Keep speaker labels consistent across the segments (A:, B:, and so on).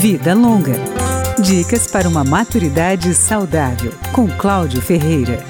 A: Vida Longa. Dicas para uma maturidade saudável, com Cláudio Ferreira.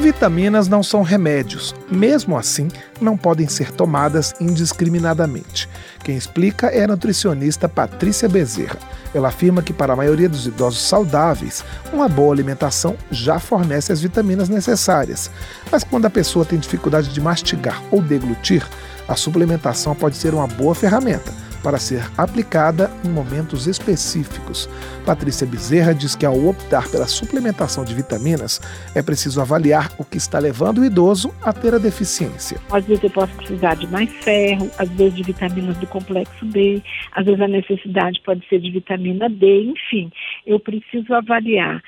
B: Vitaminas não são remédios, mesmo assim, não podem ser tomadas indiscriminadamente. Quem explica é a nutricionista Patrícia Bezerra. Ela afirma que, para a maioria dos idosos saudáveis, uma boa alimentação já fornece as vitaminas necessárias. Mas quando a pessoa tem dificuldade de mastigar ou deglutir, a suplementação pode ser uma boa ferramenta para ser aplicada em momentos específicos. Patrícia Bezerra diz que ao optar pela suplementação de vitaminas, é preciso avaliar o que está levando o idoso a ter a deficiência.
C: Às vezes eu posso precisar de mais ferro, às vezes de vitaminas do complexo B, às vezes a necessidade pode ser de vitamina D, enfim, eu preciso avaliar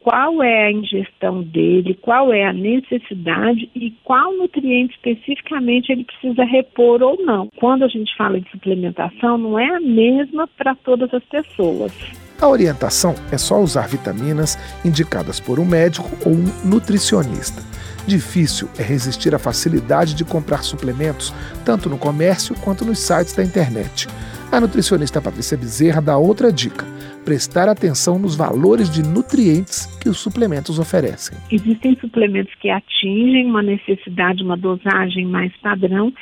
C: qual é a ingestão dele, qual é a necessidade e qual nutriente especificamente ele precisa repor ou não. Quando a gente fala de suplementação, não é a mesma para todas as pessoas.
B: A orientação é só usar vitaminas indicadas por um médico ou um nutricionista. Difícil é resistir à facilidade de comprar suplementos, tanto no comércio quanto nos sites da internet. A nutricionista Patrícia Bezerra dá outra dica prestar atenção nos valores de nutrientes que os suplementos oferecem.
C: Existem suplementos que atingem uma necessidade, uma dosagem mais padrão,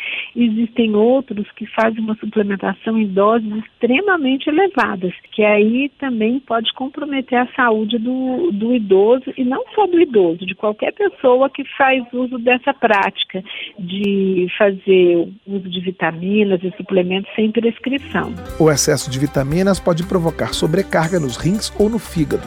C: existem outros que fazem uma suplementação em doses extremamente elevadas, que aí também pode comprometer a saúde do, do idoso e não só do idoso, de qualquer pessoa que faz uso dessa prática de fazer uso de vitaminas e suplementos sem prescrição.
B: O excesso de vitaminas pode provocar sobrecarga sobrecarga nos rins ou no fígado.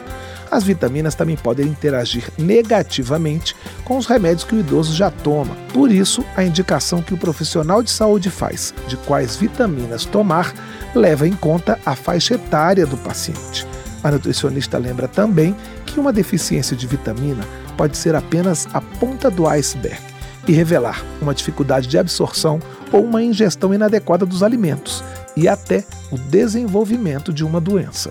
B: As vitaminas também podem interagir negativamente com os remédios que o idoso já toma. Por isso, a indicação que o profissional de saúde faz de quais vitaminas tomar leva em conta a faixa etária do paciente. A nutricionista lembra também que uma deficiência de vitamina pode ser apenas a ponta do iceberg e revelar uma dificuldade de absorção ou uma ingestão inadequada dos alimentos e até o desenvolvimento de uma doença.